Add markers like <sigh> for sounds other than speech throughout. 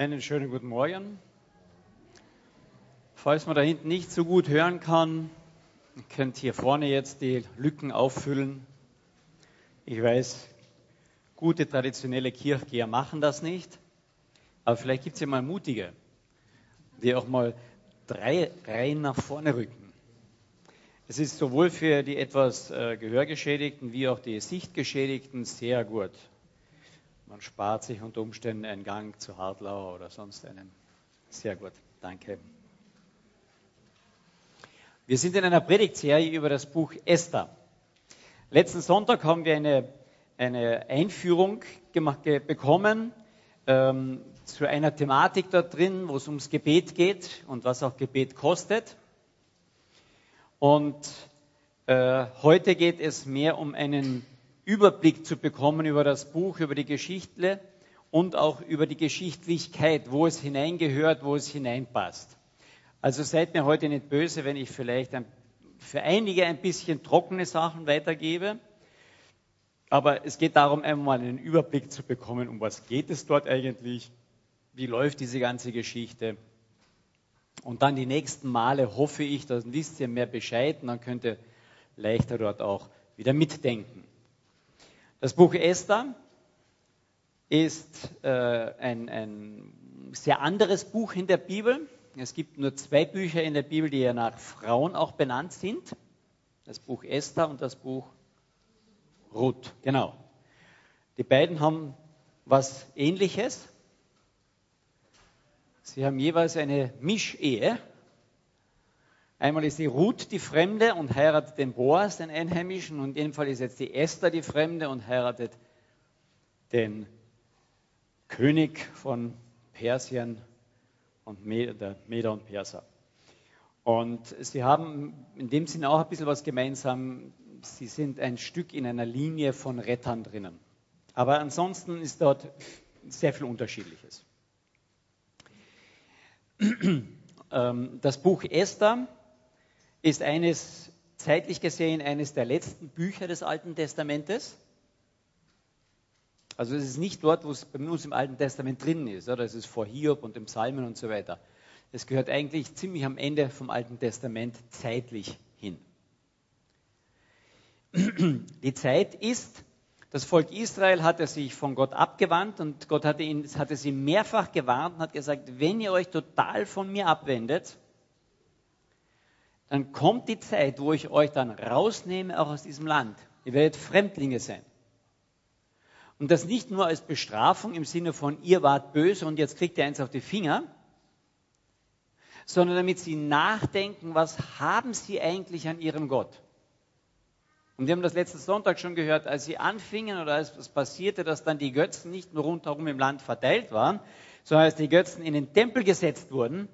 Einen schönen guten Morgen. Falls man da hinten nicht so gut hören kann, könnt hier vorne jetzt die Lücken auffüllen. Ich weiß, gute traditionelle Kirchgeher machen das nicht, aber vielleicht gibt es ja mal mutige, die auch mal drei Reihen nach vorne rücken. Es ist sowohl für die etwas äh, Gehörgeschädigten wie auch die Sichtgeschädigten sehr gut. Man spart sich unter Umständen einen Gang zu Hartlauer oder sonst einen. Sehr gut, danke. Wir sind in einer Predigtserie über das Buch Esther. Letzten Sonntag haben wir eine, eine Einführung gemacht, bekommen ähm, zu einer Thematik da drin, wo es ums Gebet geht und was auch Gebet kostet. Und äh, heute geht es mehr um einen Überblick zu bekommen über das Buch, über die Geschichte und auch über die Geschichtlichkeit, wo es hineingehört, wo es hineinpasst. Also seid mir heute nicht böse, wenn ich vielleicht ein, für einige ein bisschen trockene Sachen weitergebe. Aber es geht darum, einmal einen Überblick zu bekommen, um was geht es dort eigentlich, wie läuft diese ganze Geschichte. Und dann die nächsten Male hoffe ich, dann wisst ihr mehr Bescheid und dann könnt ihr leichter dort auch wieder mitdenken. Das Buch Esther ist äh, ein, ein sehr anderes Buch in der Bibel. Es gibt nur zwei Bücher in der Bibel, die ja nach Frauen auch benannt sind. Das Buch Esther und das Buch Ruth. Genau. Die beiden haben was Ähnliches. Sie haben jeweils eine Mischehe. Einmal ist die Ruth die Fremde und heiratet den Boas, den Einheimischen, und Fall ist jetzt die Esther die Fremde und heiratet den König von Persien und Meder, Meder und Perser. Und sie haben in dem Sinne auch ein bisschen was gemeinsam. Sie sind ein Stück in einer Linie von Rettern drinnen. Aber ansonsten ist dort sehr viel Unterschiedliches. <clears throat> Ähm, das Buch Esther ist eines, zeitlich gesehen, eines der letzten Bücher des Alten Testamentes. Also es ist nicht dort, wo es bei uns im Alten Testament drin ist, oder? Es ist vor Hiob und dem Psalmen und so weiter. Es gehört eigentlich ziemlich am Ende vom Alten Testament zeitlich hin. <clears throat> Die Zeit ist, das Volk Israel hatte sich von Gott abgewandt und Gott hatte, ihn, hatte sie mehrfach gewarnt und hat gesagt, wenn ihr euch total von mir abwendet, dann kommt die Zeit, wo ich euch dann rausnehme, auch aus diesem Land. Ihr werdet Fremdlinge sein. Und das nicht nur als Bestrafung im Sinne von, ihr wart böse und jetzt kriegt ihr eins auf die Finger, sondern damit sie nachdenken, was haben sie eigentlich an ihrem Gott? Und wir haben das letzten Sonntag schon gehört, als sie anfingen oder als es passierte, dass dann die Götzen nicht nur rundherum im Land verteilt waren, sondern als die Götzen in den Tempel gesetzt wurden,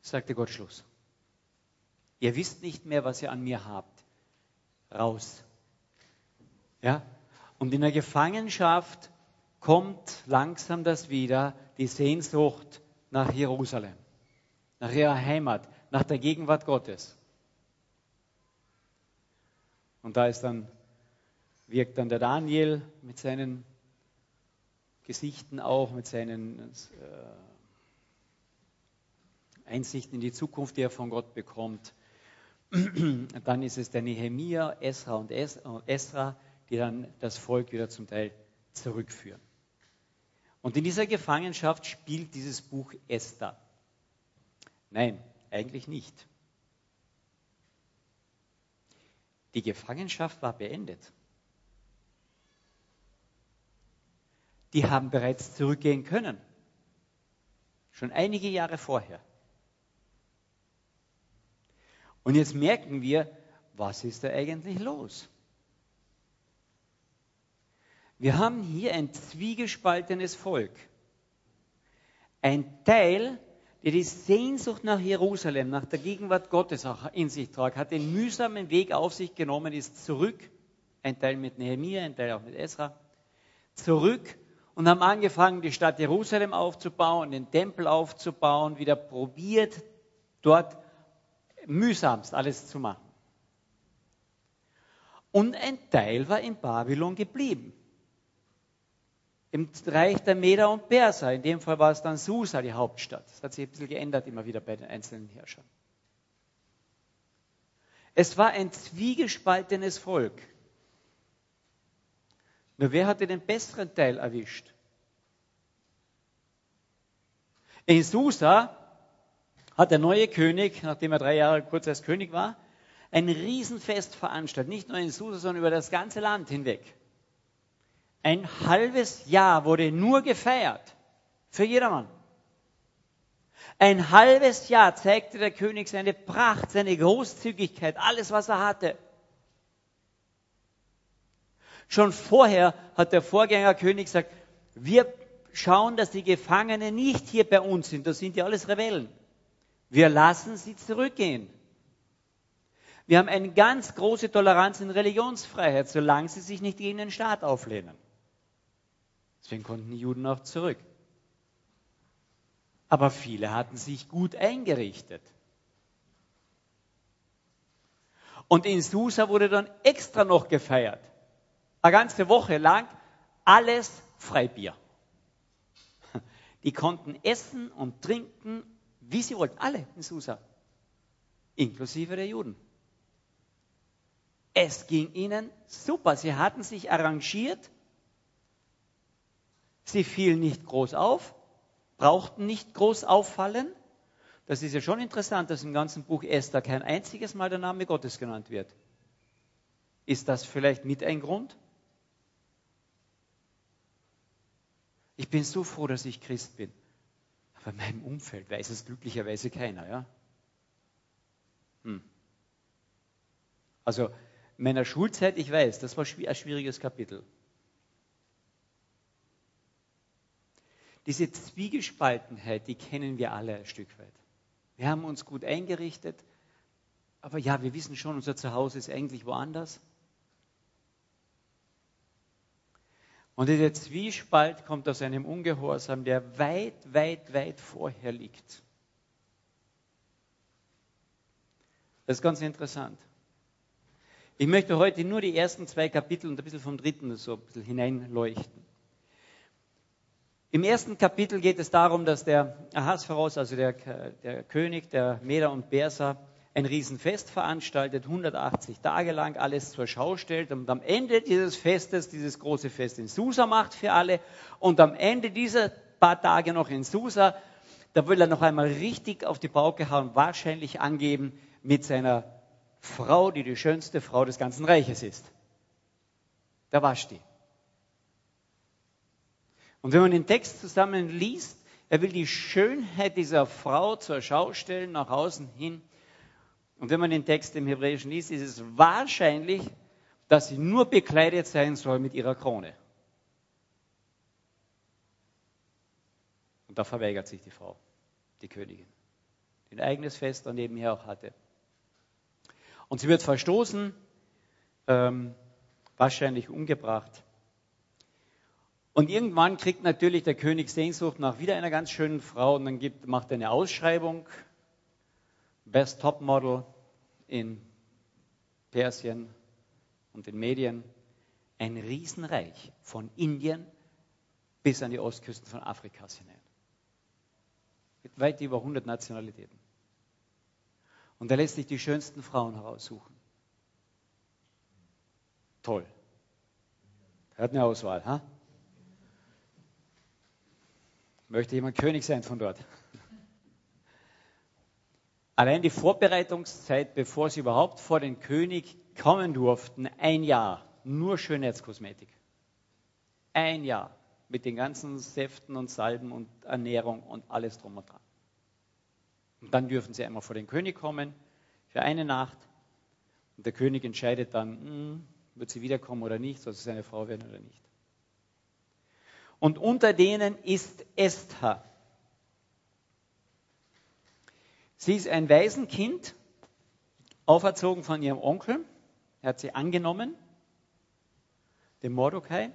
sagte Gott Schluss. Ihr wisst nicht mehr, was ihr an mir habt. Raus. Ja? Und in der Gefangenschaft kommt langsam das wieder, die Sehnsucht nach Jerusalem, nach ihrer Heimat, nach der Gegenwart Gottes. Und da ist dann, wirkt dann der Daniel mit seinen Gesichten auch, mit seinen äh, Einsichten in die Zukunft, die er von Gott bekommt. <clears throat> dann ist es der Nehemia, Esra und Esra, die dann das Volk wieder zum Teil zurückführen. Und in dieser Gefangenschaft spielt dieses Buch Esther. Nein, eigentlich nicht. Die Gefangenschaft war beendet. Die haben bereits zurückgehen können. Schon einige Jahre vorher. Und jetzt merken wir, was ist da eigentlich los? Wir haben hier ein zwiegespaltenes Volk. Ein Teil, der die Sehnsucht nach Jerusalem, nach der Gegenwart Gottes auch in sich tragt, hat den mühsamen Weg auf sich genommen, ist zurück, ein Teil mit Nehemiah, ein Teil auch mit Esra, zurück und haben angefangen, die Stadt Jerusalem aufzubauen, den Tempel aufzubauen, wieder probiert, dort mühsamst alles zu machen. Und ein Teil war in Babylon geblieben. im Reich der Meder und Perser. In dem Fall war es dann Susa, die Hauptstadt. Das hat sich ein bisschen geändert immer wieder bei den einzelnen Herrschern. Es war ein zwiegespaltenes Volk. Nur wer hatte den besseren Teil erwischt? In Susa hat der neue König, nachdem er drei Jahre kurz als König war, ein Riesenfest veranstaltet. Nicht nur in Susa, sondern über das ganze Land hinweg. Ein halbes Jahr wurde nur gefeiert. Für jedermann. Ein halbes Jahr zeigte der König seine Pracht, seine Großzügigkeit, alles, was er hatte. Schon vorher hat der Vorgängerkönig gesagt, wir schauen, dass die Gefangenen nicht hier bei uns sind. Das sind ja alles Rebellen. Wir lassen sie zurückgehen. Wir haben eine ganz große Toleranz in Religionsfreiheit, solange sie sich nicht gegen den Staat auflehnen. Deswegen konnten die Juden auch zurück. Aber viele hatten sich gut eingerichtet. Und in Susa wurde dann extra noch gefeiert. Eine ganze Woche lang alles Freibier. Die konnten essen und trinken, wie sie wollten. Alle in Susa. Inklusive der Juden. Es ging ihnen super. Sie hatten sich arrangiert. Sie fielen nicht groß auf, brauchten nicht groß auffallen. Das ist ja schon interessant, dass im ganzen Buch Esther kein einziges Mal der Name Gottes genannt wird. Ist das vielleicht mit ein Grund? Ich bin so froh, dass ich Christ bin. Aber in meinem Umfeld weiß es glücklicherweise keiner. Ja? Hm. Also in meiner Schulzeit, ich weiß, das war ein schwieriges Kapitel. Diese Zwiegespaltenheit, die kennen wir alle ein Stück weit. Wir haben uns gut eingerichtet, aber ja, wir wissen schon, unser Zuhause ist eigentlich woanders. Und dieser Zwiespalt kommt aus einem Ungehorsam, der weit, weit, weit vorher liegt. Das ist ganz interessant. Ich möchte heute nur die ersten zwei Kapitel und ein bisschen vom dritten so ein bisschen hineinleuchten. Im ersten Kapitel geht es darum, dass der Ahasveros, also der, der König der Meder und Perser, ein Riesenfest veranstaltet, 180 Tage lang alles zur Schau stellt und am Ende dieses Festes, dieses große Fest in Susa macht für alle und am Ende dieser paar Tage noch in Susa, da will er noch einmal richtig auf die Pauke hauen, wahrscheinlich angeben mit seiner Frau, die die schönste Frau des ganzen Reiches ist. Der Vashti. Und wenn man den Text zusammen liest, er will die Schönheit dieser Frau zur Schau stellen, nach außen hin. Und wenn man den Text im Hebräischen liest, ist es wahrscheinlich, dass sie nur bekleidet sein soll mit ihrer Krone. Und da verweigert sich die Frau, die Königin, die ein eigenes Fest daneben her auch hatte. Und sie wird verstoßen, ähm, wahrscheinlich umgebracht. Und irgendwann kriegt natürlich der König Sehnsucht nach wieder einer ganz schönen Frau und dann gibt, macht er eine Ausschreibung Best Top Model in Persien und den Medien. Ein Riesenreich von Indien bis an die Ostküsten von Afrikas hinein. Mit weit über 100 Nationalitäten. Und er lässt sich die schönsten Frauen heraussuchen. Toll. Er hat eine Auswahl. Ha? Möchte jemand König sein von dort? Allein die Vorbereitungszeit, bevor sie überhaupt vor den König kommen durften, ein Jahr, nur Schönheitskosmetik. Ein Jahr mit den ganzen Säften und Salben und Ernährung und alles drum und dran. Und dann dürfen sie einmal vor den König kommen für eine Nacht. Und der König entscheidet dann, hm, wird sie wiederkommen oder nicht, soll sie seine Frau werden oder nicht. Und unter denen ist Esther. Sie ist ein Waisenkind, auferzogen von ihrem Onkel. Er hat sie angenommen, dem Mordecai.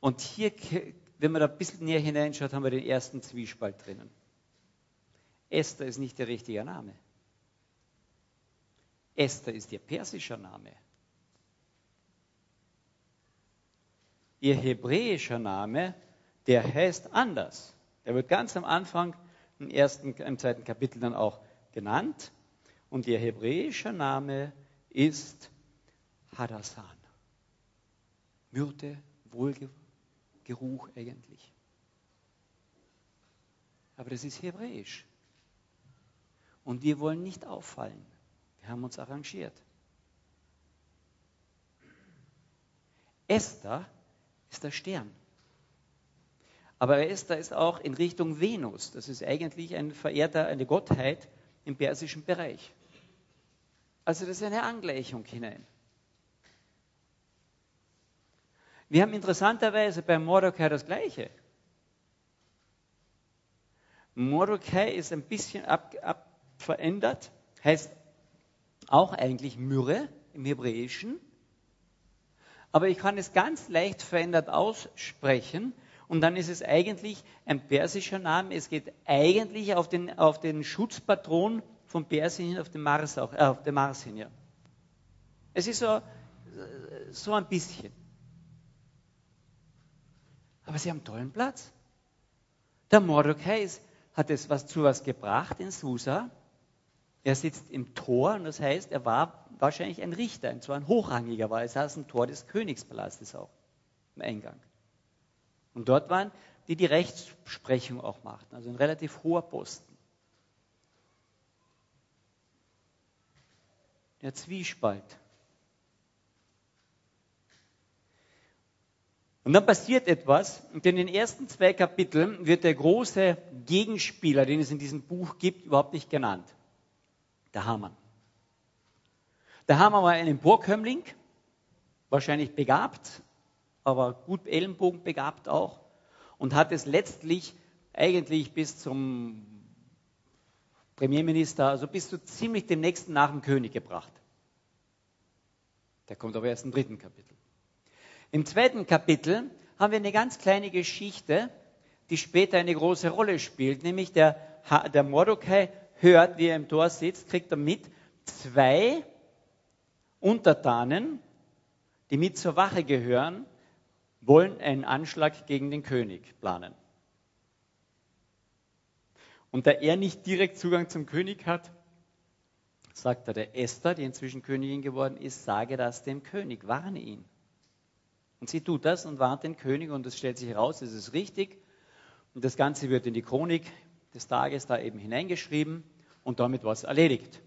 Und hier, wenn man da ein bisschen näher hineinschaut, haben wir den ersten Zwiespalt drinnen. Esther ist nicht der richtige Name. Esther ist ihr persischer Name. ihr hebräischer Name, der heißt anders. Der wird ganz am Anfang im ersten, im zweiten Kapitel dann auch genannt. Und ihr hebräischer Name ist Hadassan. Myrte, Wohlgeruch eigentlich. Aber das ist hebräisch. Und wir wollen nicht auffallen. Wir haben uns arrangiert. Esther ist der Stern. Aber Esther ist auch in Richtung Venus. Das ist eigentlich ein Verehrter, eine Gottheit im persischen Bereich. Also das ist eine Angleichung hinein. Wir haben interessanterweise bei Mordecai das Gleiche. Mordecai ist ein bisschen ab, ab verändert, heißt auch eigentlich Myrrhe im Hebräischen. Aber ich kann es ganz leicht verändert aussprechen und dann ist es eigentlich ein persischer Name. Es geht eigentlich auf den, auf den Schutzpatron von Persien hin, auf den Mars, auch, äh, auf den Mars hin. Ja. Es ist so, so ein bisschen. Aber sie haben einen tollen Platz. Der Mordecai hat es was zu was gebracht in Susa. Er sitzt im Tor und das heißt, er war wahrscheinlich ein Richter, und zwar ein hochrangiger, weil er saß im Tor des Königspalastes auch, im Eingang. Und dort waren die, die Rechtsprechung auch machten, also ein relativ hoher Posten. Der Zwiespalt. Und dann passiert etwas, und in den ersten zwei Kapiteln wird der große Gegenspieler, den es in diesem Buch gibt, überhaupt nicht genannt der Hamann. Der Hamann war ein Emporkömmling, wahrscheinlich begabt, aber gut Ellenbogen begabt auch und hat es letztlich eigentlich bis zum Premierminister, also bis zu ziemlich dem nächsten nach dem König gebracht. Der kommt aber erst im dritten Kapitel. Im zweiten Kapitel haben wir eine ganz kleine Geschichte, die später eine große Rolle spielt, nämlich der, der Mordecai hört, wie er im Tor sitzt, kriegt er mit, zwei Untertanen, die mit zur Wache gehören, wollen einen Anschlag gegen den König planen. Und da er nicht direkt Zugang zum König hat, sagt er der Esther, die inzwischen Königin geworden ist, sage das dem König, warne ihn. Und sie tut das und warnt den König und es stellt sich heraus, es ist richtig. Und das Ganze wird in die Chronik des Tages da eben hineingeschrieben und damit war es erledigt.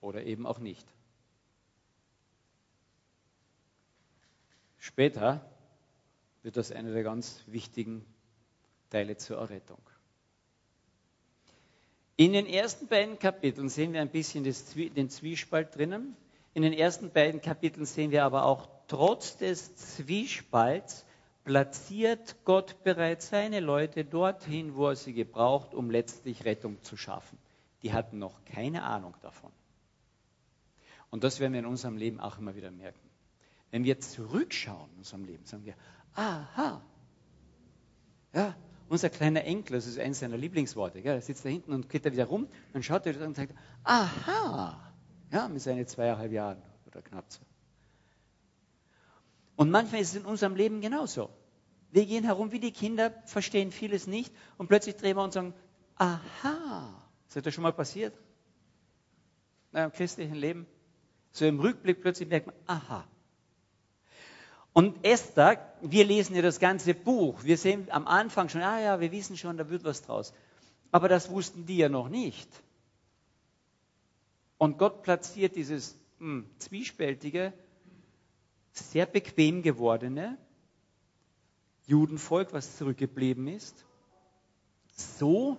Oder eben auch nicht. Später wird das einer der ganz wichtigen Teile zur Errettung. In den ersten beiden Kapiteln sehen wir ein bisschen den Zwiespalt drinnen. In den ersten beiden Kapiteln sehen wir aber auch, trotz des Zwiespalts platziert Gott bereits seine Leute dorthin, wo er sie gebraucht, um letztlich Rettung zu schaffen die hatten noch keine Ahnung davon. Und das werden wir in unserem Leben auch immer wieder merken. Wenn wir zurückschauen in unserem Leben, sagen wir, aha, ja, unser kleiner Enkel, das ist eines seiner Lieblingsworte, gell, er sitzt da hinten und geht da wieder rum, dann schaut er und sagt, aha, ja, mit seinen zweieinhalb Jahren oder knapp so. Und manchmal ist es in unserem Leben genauso. Wir gehen herum wie die Kinder, verstehen vieles nicht und plötzlich drehen wir und sagen, aha, ist das schon mal passiert? Na, Im christlichen Leben? So im Rückblick plötzlich merkt man, aha. Und Esther, wir lesen ja das ganze Buch. Wir sehen am Anfang schon, ah ja, wir wissen schon, da wird was draus. Aber das wussten die ja noch nicht. Und Gott platziert dieses hm, zwiespältige, sehr bequem gewordene Judenvolk, was zurückgeblieben ist, so,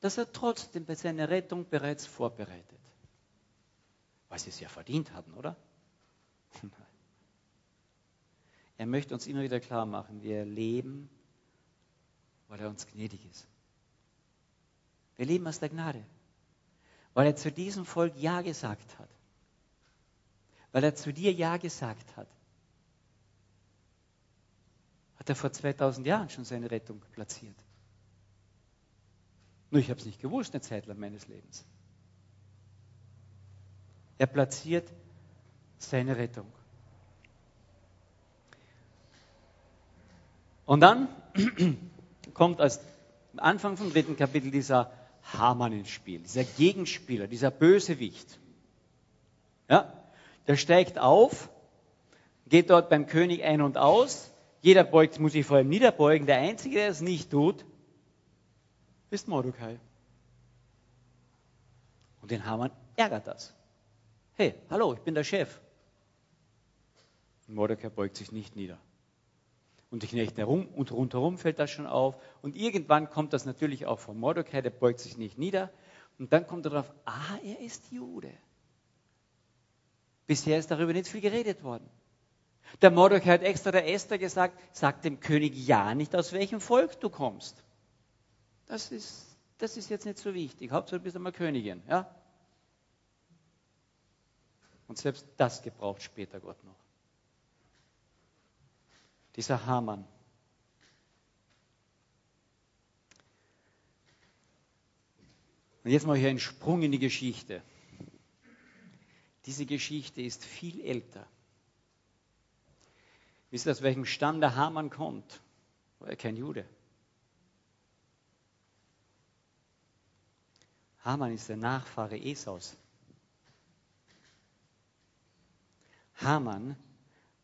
dass er trotzdem bei seiner Rettung bereits vorbereitet. Weil sie es ja verdient hatten, oder? <laughs> Er möchte uns immer wieder klar machen, wir leben, weil er uns gnädig ist. Wir leben aus der Gnade, weil er zu diesem Volk Ja gesagt hat, weil er zu dir Ja gesagt hat. Hat er vor 2000 Jahren schon seine Rettung platziert. Nur ich habe es nicht gewusst eine Zeit lang meines Lebens. Er platziert seine Rettung. Und dann <clears throat> kommt als Anfang vom dritten Kapitel dieser Hamann ins Spiel, dieser Gegenspieler, dieser Bösewicht. Ja, der steigt auf, geht dort beim König ein und aus. Jeder beugt, muss sich vor ihm niederbeugen. Der Einzige, der es nicht tut, ist Mordecai. Und den Hamann ärgert das. Hey, hallo, ich bin der Chef. Und Mordecai beugt sich nicht nieder. Und die Knechte herum und rundherum fällt das schon auf. Und irgendwann kommt das natürlich auch von Mordecai, der beugt sich nicht nieder. Und dann kommt er darauf, ah, er ist Jude. Bisher ist darüber nicht viel geredet worden. Der Mordecai hat extra der Esther gesagt, sag dem König ja nicht, aus welchem Volk du kommst. Das ist, das ist jetzt nicht so wichtig. Hauptsache du bist einmal Königin. Ja? Und selbst das gebraucht später Gott noch dieser Hamann. Und jetzt mache ich einen Sprung in die Geschichte. Diese Geschichte ist viel älter. Wisst ihr, aus welchem Stamm der Hamann kommt? War er kein Jude. Hamann ist der Nachfahre Esaus. Hamann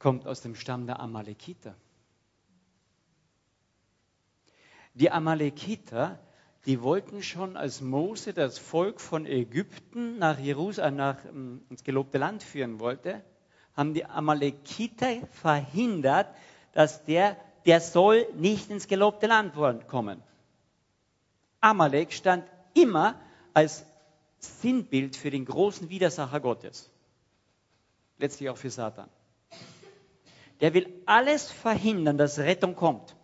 kommt aus dem Stamm der Amalekiter. Die Amalekiter, die wollten schon, als Mose das Volk von Ägypten nach Jerusalem, nach, ähm, ins gelobte Land führen wollte, haben die Amalekiter verhindert, dass der, der soll nicht ins gelobte Land kommen. Amalek stand immer als Sinnbild für den großen Widersacher Gottes. Letztlich auch für Satan. Der will alles verhindern, dass Rettung kommt.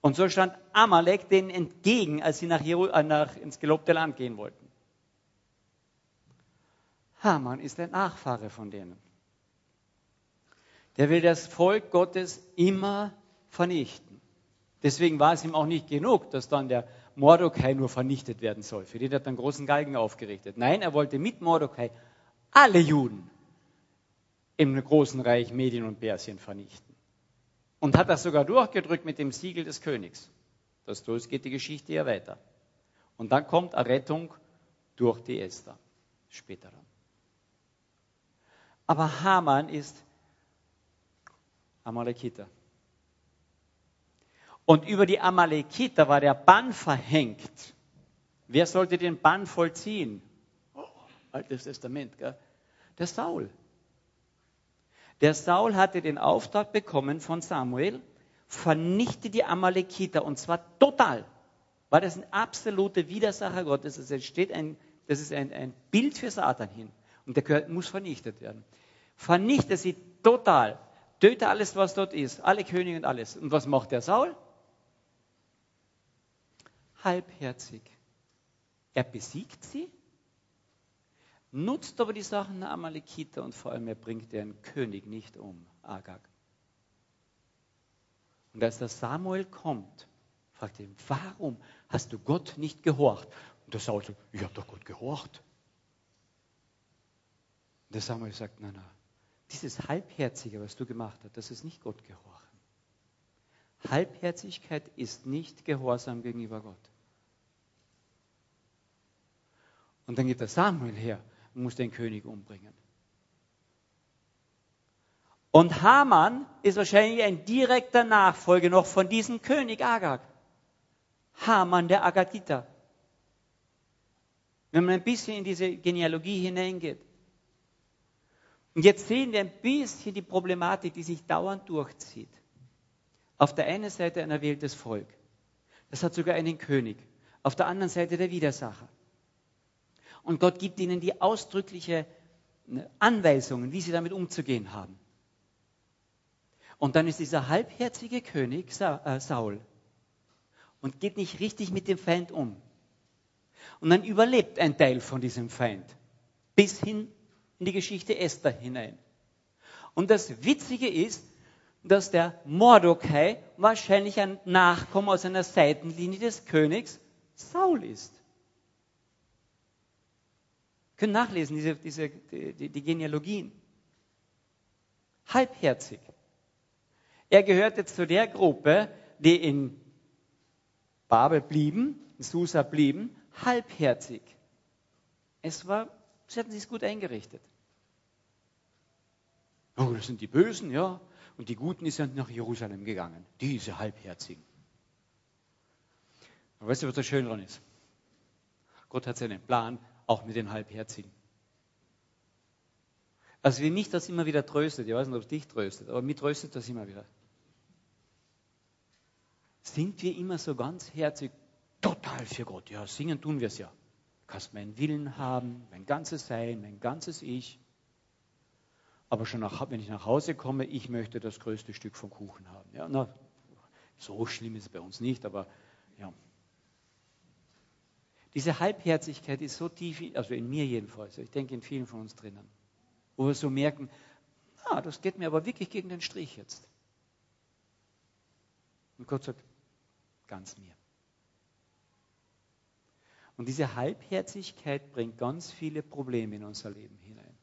Und so stand Amalek denen entgegen, als sie nach, Jeru äh, nach ins gelobte Land gehen wollten. Haman ist der Nachfahre von denen. Der will das Volk Gottes immer vernichten. Deswegen war es ihm auch nicht genug, dass dann der Mordecai nur vernichtet werden soll. Für den hat er einen großen Galgen aufgerichtet. Nein, er wollte mit Mordecai alle Juden im großen Reich Medien und Persien vernichten und hat das sogar durchgedrückt mit dem Siegel des Königs. Das geht die Geschichte ja weiter. Und dann kommt Errettung durch die Esther. Später dann. Aber Haman ist Amalekiter. Und über die Amalekiter war der Bann verhängt. Wer sollte den Bann vollziehen? Oh, Altes Testament, gell? Der Saul. Der Saul hatte den Auftrag bekommen von Samuel, vernichte die Amalekiter und zwar total. War das ein absoluter Widersacher Gottes? Es entsteht ein, das ist ein, ein Bild für Satan hin. Und der gehört, muss vernichtet werden. Vernichte sie total. Töte alles, was dort ist. Alle Könige und alles. Und was macht der Saul? Halbherzig. Er besiegt sie nutzt aber die Sachen der Amalekiter und vor allem er bringt deren König nicht um, Agag. Und als der Samuel kommt, fragt er ihn, warum hast du Gott nicht gehorcht? Und der Saul sagt, ich habe doch Gott gehorcht. Und der Samuel sagt, nein, nein, dieses Halbherzige, was du gemacht hast, das ist nicht Gott gehorchen. Halbherzigkeit ist nicht Gehorsam gegenüber Gott. Und dann geht der Samuel her und muss den König umbringen. Und Haman ist wahrscheinlich ein direkter Nachfolger noch von diesem König Agag. Haman der Agatiter. Wenn man ein bisschen in diese Genealogie hineingeht. Und jetzt sehen wir ein bisschen die Problematik, die sich dauernd durchzieht. Auf der einen Seite ein erwähltes Volk. Das hat sogar einen König. Auf der anderen Seite der Widersacher und Gott gibt ihnen die ausdrückliche ne, Anweisungen, wie sie damit umzugehen haben. Und dann ist dieser halbherzige König äh, Saul und geht nicht richtig mit dem Feind um. Und dann überlebt ein Teil von diesem Feind bis hin in die Geschichte Esther hinein. Und das Witzige ist, dass der Mordecai wahrscheinlich ein Nachkommen aus einer Seitenlinie des Königs Saul ist können nachlesen, diese, diese, die, die Genealogien. Halbherzig. Er gehörte zu der Gruppe, die in Babel blieben, in Susa blieben, halbherzig. Es war, sie hatten sich gut eingerichtet. Oh, das sind die Bösen, ja. Und die Guten sind nach Jerusalem gegangen. Diese Halbherzigen. Aber weißt du, was das Schöne daran ist? Gott hat seinen Plan auch mit den Halbherzigen. Also wie mich das immer wieder tröstet, ich weiß nicht, ob es dich tröstet, aber mich tröstet das immer wieder. Sind wir immer so ganz herzig, total für Gott? Ja, singen tun wir es ja. Du kannst meinen Willen haben, mein ganzes Sein, mein ganzes Ich. Aber schon nach, wenn ich nach Hause komme, ich möchte das größte Stück vom Kuchen haben. Ja, na, so schlimm ist es bei uns nicht, aber ja. Diese Halbherzigkeit ist so tief, also in mir jedenfalls, ich denke in vielen von uns drinnen wo wir so merken, ah, das geht mir aber wirklich gegen den Strich jetzt. Und Gott sagt, ganz mir. Und diese Halbherzigkeit bringt ganz viele Probleme in unser Leben hinein.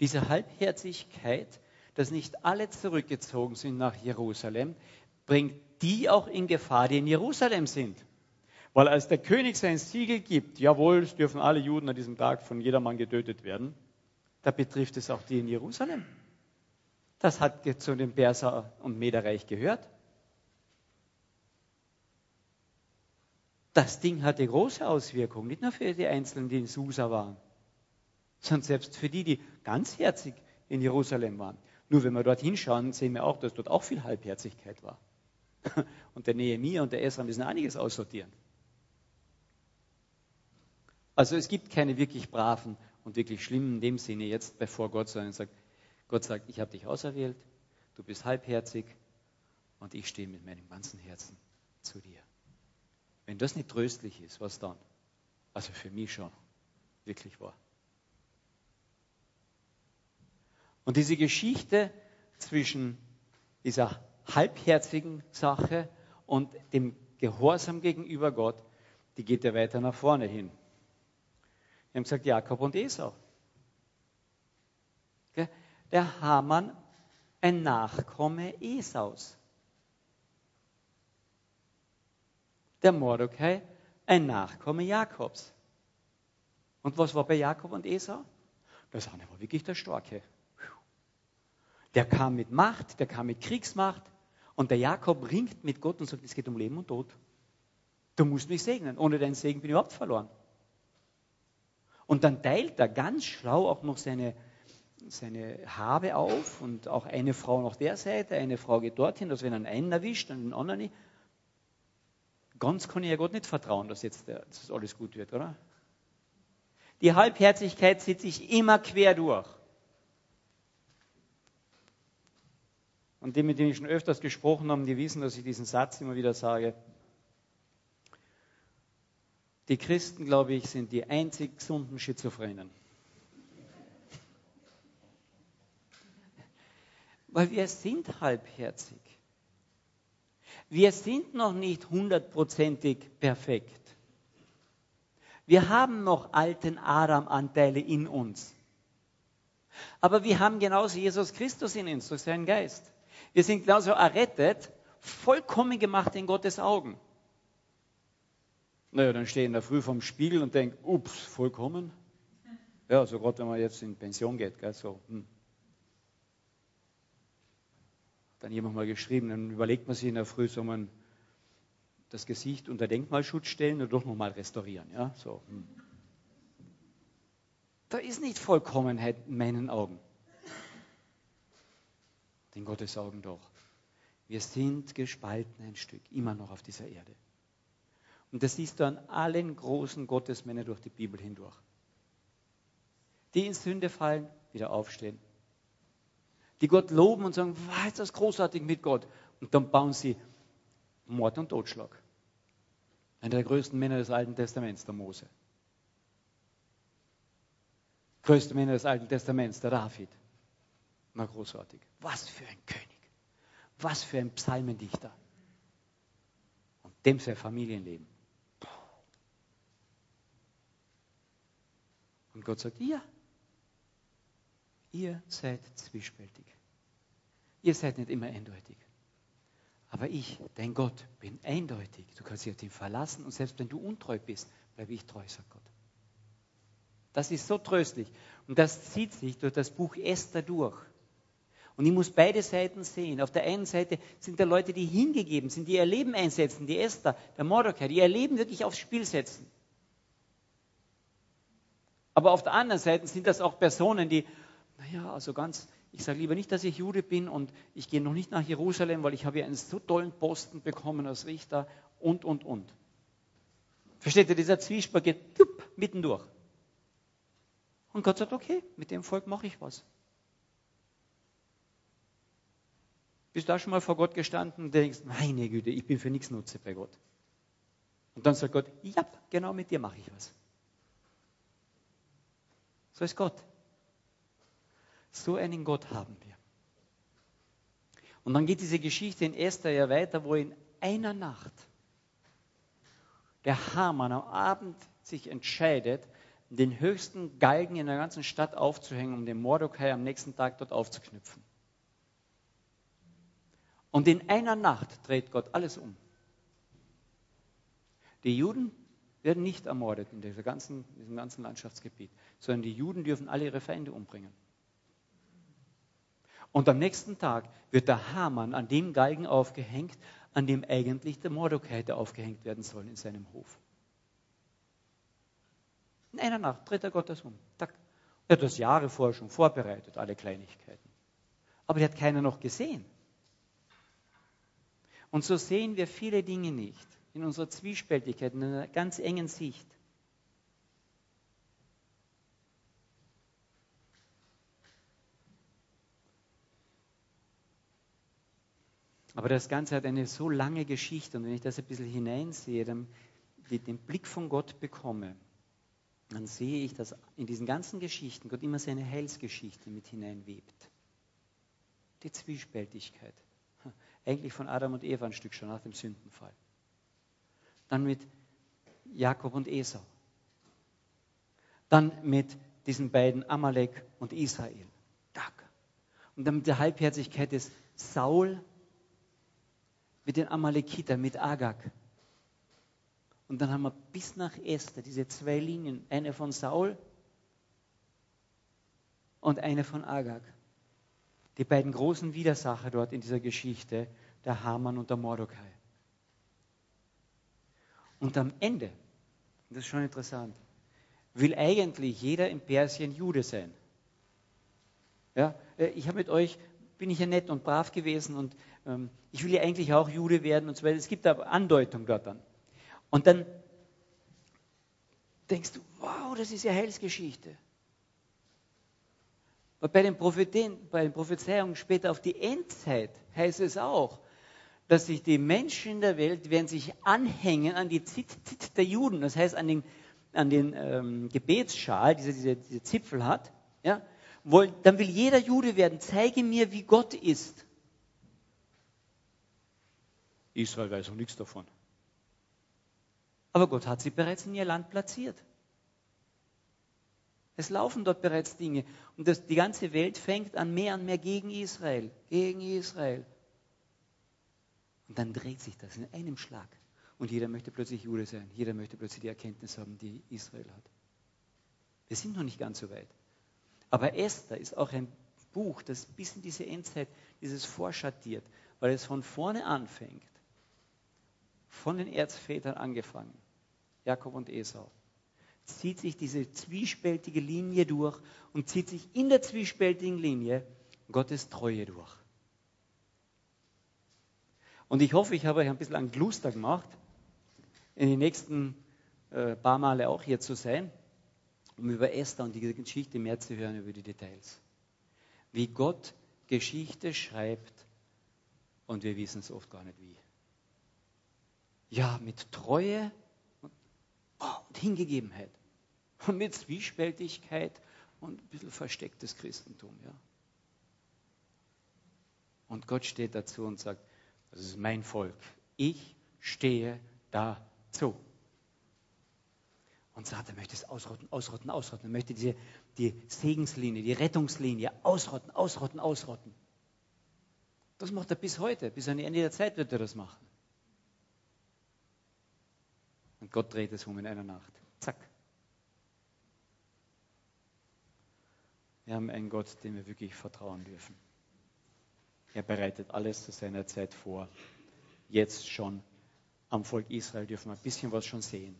Diese Halbherzigkeit, dass nicht alle zurückgezogen sind nach Jerusalem, bringt die auch in Gefahr, die in Jerusalem sind. Weil als der König sein Siegel gibt, jawohl, es dürfen alle Juden an diesem Tag von jedermann getötet werden, da betrifft es auch die in Jerusalem. Das hat zu dem Perser- und Mederreich gehört. Das Ding hatte große Auswirkungen, nicht nur für die Einzelnen, die in Susa waren, sondern selbst für die, die ganzherzig in Jerusalem waren. Nur wenn wir dort hinschauen, sehen wir auch, dass dort auch viel Halbherzigkeit war. <laughs> Und der Nehemiah und der Esra müssen einiges aussortieren. Also es gibt keine wirklich braven und wirklich schlimmen in dem Sinne jetzt bevor Gott, sondern sagt, Gott sagt, ich habe dich auserwählt, du bist halbherzig und ich stehe mit meinem ganzen Herzen zu dir. Wenn das nicht tröstlich ist, was dann? Also für mich schon wirklich wahr. Und diese Geschichte zwischen dieser halbherzigen Sache und dem Gehorsam gegenüber Gott, die geht ja weiter nach vorne hin. Wir haben gesagt, Jakob und Esau. Der Hamann, ein Nachkomme Esaus. Der Mordecai, ein Nachkomme Jakobs. Und was war bei Jakob und Esau? Das eine war wirklich der Starke. Der kam mit Macht, der kam mit Kriegsmacht. Und der Jakob ringt mit Gott und sagt, es geht um Leben und Tod. Du musst mich segnen. Ohne deinen Segen bin ich überhaupt verloren. Und dann teilt er ganz schlau auch noch seine, seine Habe auf und auch eine Frau nach der Seite, eine Frau geht dorthin, dass wenn er einen erwischt, dann den anderen nicht. Ganz kann ich ja Gott nicht vertrauen, dass jetzt dass alles gut wird, oder? Die Halbherzigkeit zieht sich immer quer durch. Und die, mit denen ich schon öfters gesprochen habe, die wissen, dass ich diesen Satz immer wieder sage. Die Christen, glaube ich, sind die einzig gesunden Schizophrenen. Weil wir sind halbherzig. Wir sind noch nicht hundertprozentig perfekt. Wir haben noch alten Adam-Anteile in uns. Aber wir haben genauso Jesus Christus in uns durch seinen Geist. Wir sind genauso errettet, vollkommen gemacht in Gottes Augen. Naja, dann stehe ich in der Früh vorm Spiegel und denke, ups, vollkommen. Ja, so gerade wenn man jetzt in Pension geht, gell, so. Hm. Dann jemand mal geschrieben, dann überlegt man sich in der Früh, soll man das Gesicht unter Denkmalschutz stellen oder doch nochmal restaurieren, ja, so. Hm. Da ist nicht Vollkommenheit in meinen Augen. In Gottes Augen doch. Wir sind gespalten ein Stück, immer noch auf dieser Erde. Und das siehst du an allen großen Gottesmännern durch die Bibel hindurch. Die in Sünde fallen, wieder aufstehen. Die Gott loben und sagen, was ist das großartig mit Gott? Und dann bauen sie Mord und Totschlag. Einer der größten Männer des Alten Testaments, der Mose. Größte Männer des Alten Testaments, der David. Na großartig. Was für ein König. Was für ein Psalmendichter. Und dem sein Familienleben. Und Gott sagt, ihr, ihr seid zwiespältig. Ihr seid nicht immer eindeutig. Aber ich, dein Gott, bin eindeutig. Du kannst dich auf ihn verlassen und selbst wenn du untreu bist, bleibe ich treu, sagt Gott. Das ist so tröstlich. Und das zieht sich durch das Buch Esther durch. Und ich muss beide Seiten sehen. Auf der einen Seite sind da Leute, die hingegeben sind, die ihr Leben einsetzen, die Esther, der Mordecai, die ihr Leben wirklich aufs Spiel setzen. Aber auf der anderen Seite sind das auch Personen, die, naja, also ganz, ich sage lieber nicht, dass ich Jude bin und ich gehe noch nicht nach Jerusalem, weil ich habe ja einen so tollen Posten bekommen als Richter und, und, und. Versteht ihr, dieser Zwiespalt geht tup, mittendurch. Und Gott sagt, okay, mit dem Volk mache ich was. Bist du da schon mal vor Gott gestanden und denkst, meine Güte, ich bin für nichts Nutze bei Gott. Und dann sagt Gott, ja, genau mit dir mache ich was. So ist Gott. So einen Gott haben wir. Und dann geht diese Geschichte in Esther ja weiter, wo in einer Nacht der Hamann am Abend sich entscheidet, den höchsten Galgen in der ganzen Stadt aufzuhängen, um den Mordecai am nächsten Tag dort aufzuknüpfen. Und in einer Nacht dreht Gott alles um. Die Juden werden nicht ermordet in dieser ganzen, diesem ganzen Landschaftsgebiet, sondern die Juden dürfen alle ihre Feinde umbringen. Und am nächsten Tag wird der Hamann an dem Galgen aufgehängt, an dem eigentlich der Mordecai hätte aufgehängt werden sollen in seinem Hof. In einer Nacht dreht er Gott das um. Er hat das Jahre vorher schon vorbereitet, alle Kleinigkeiten. Aber die hat keiner noch gesehen. Und so sehen wir viele Dinge nicht in unserer Zwiespältigkeit, in einer ganz engen Sicht. Aber das Ganze hat eine so lange Geschichte und wenn ich das ein bisschen hineinsehe, dann den Blick von Gott bekomme, dann sehe ich, dass in diesen ganzen Geschichten Gott immer seine Heilsgeschichte mit hineinwebt. Die Zwiespältigkeit. Eigentlich von Adam und Eva ein Stück schon nach dem Sündenfall. Dann mit Jakob und Esau. Dann mit diesen beiden Amalek und Israel. Und dann mit der Halbherzigkeit des Saul mit den Amalekitern, mit Agag. Und dann haben wir bis nach Esther diese zwei Linien, eine von Saul und eine von Agag. Die beiden großen Widersacher dort in dieser Geschichte, der Haman und der Mordecai. Und am Ende, das ist schon interessant, will eigentlich jeder in Persien Jude sein. Ja, äh, ich habe mit euch, bin ich ja nett und brav gewesen und ähm, ich will ja eigentlich auch Jude werden und so weiter. Es gibt aber Andeutung dort dann. Und dann denkst du, wow, das ist ja Heilsgeschichte. Bei den, Prophetien, bei den Prophezeiungen später auf die Endzeit heißt es auch, dass sich die Menschen in der Welt werden sich anhängen an die Zit, Zit der Juden, das heißt an den, an den ähm, Gebetsschal, dieser diese, diese Zipfel hat. Ja? Woll, dann will jeder Jude werden, zeige mir, wie Gott ist. Israel weiß auch nichts davon. Aber Gott hat sie bereits in ihr Land platziert. Es laufen dort bereits Dinge. Und das, die ganze Welt fängt an mehr und mehr gegen Israel. Gegen Israel. Und dann dreht sich das in einem Schlag. Und jeder möchte plötzlich Jude sein. Jeder möchte plötzlich die Erkenntnis haben, die Israel hat. Wir sind noch nicht ganz so weit. Aber Esther ist auch ein Buch, das bis in diese Endzeit dieses vorschattiert, weil es von vorne anfängt. Von den Erzvätern angefangen. Jakob und Esau. Zieht sich diese zwiespältige Linie durch und zieht sich in der zwiespältigen Linie Gottes Treue durch. Und ich hoffe, ich habe euch ein bisschen an Gluster gemacht, in den nächsten äh, paar Male auch hier zu sein, um über Esther und die Geschichte mehr zu hören, über die Details. Wie Gott Geschichte schreibt und wir wissen es oft gar nicht wie. Ja, mit Treue und, oh, und Hingegebenheit. <laughs> Und mit Zwiespältigkeit und ein bisschen verstecktes Christentum. Ja. Und Gott steht dazu und sagt, das ist mein Volk. Ich stehe dazu. Und Satan möchte es ausrotten, ausrotten, ausrotten. Er möchte diese, die Segenslinie, die Rettungslinie ausrotten, ausrotten, ausrotten. Das macht er bis heute, bis an die Ende der Zeit wird er das machen. Und Gott dreht es um in einer Nacht. Zack. Wir haben einen Gott, dem wir wirklich vertrauen dürfen. Er bereitet alles zu seiner Zeit vor. Jetzt schon am Volk Israel dürfen wir ein bisschen was schon sehen.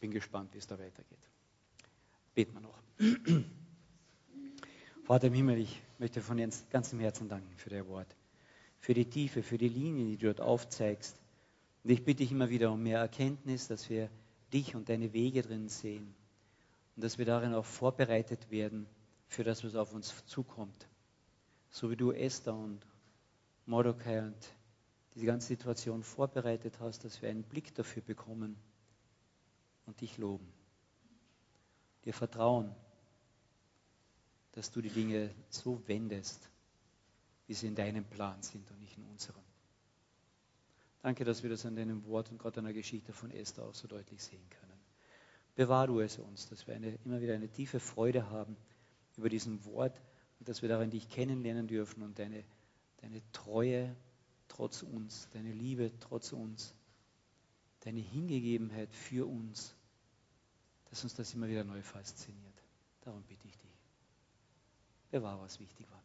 Bin gespannt, wie es da weitergeht. Beten wir noch. <clears throat> Vater im Himmel, ich möchte von ganzem Herzen danken für dein Wort, für die Tiefe, für die Linien, die du dort aufzeigst. Und ich bitte dich immer wieder um mehr Erkenntnis, dass wir dich und deine Wege drin sehen und dass wir darin auch vorbereitet werden für das, was auf uns zukommt. So wie du Esther und Mordecai und diese ganze Situation vorbereitet hast, dass wir einen Blick dafür bekommen und dich loben. Dir vertrauen, dass du die Dinge so wendest, wie sie in deinem Plan sind und nicht in unserem. Danke, dass wir das an deinem Wort und Gott an der Geschichte von Esther auch so deutlich sehen können. Bewahr du es uns, dass wir eine, immer wieder eine tiefe Freude haben über diesen Wort dass wir darin dich kennenlernen dürfen und deine, deine Treue trotz uns, deine Liebe trotz uns, deine Hingegebenheit für uns, dass uns das immer wieder neu fasziniert. Darum bitte ich dich. Bewahr, was wichtig war.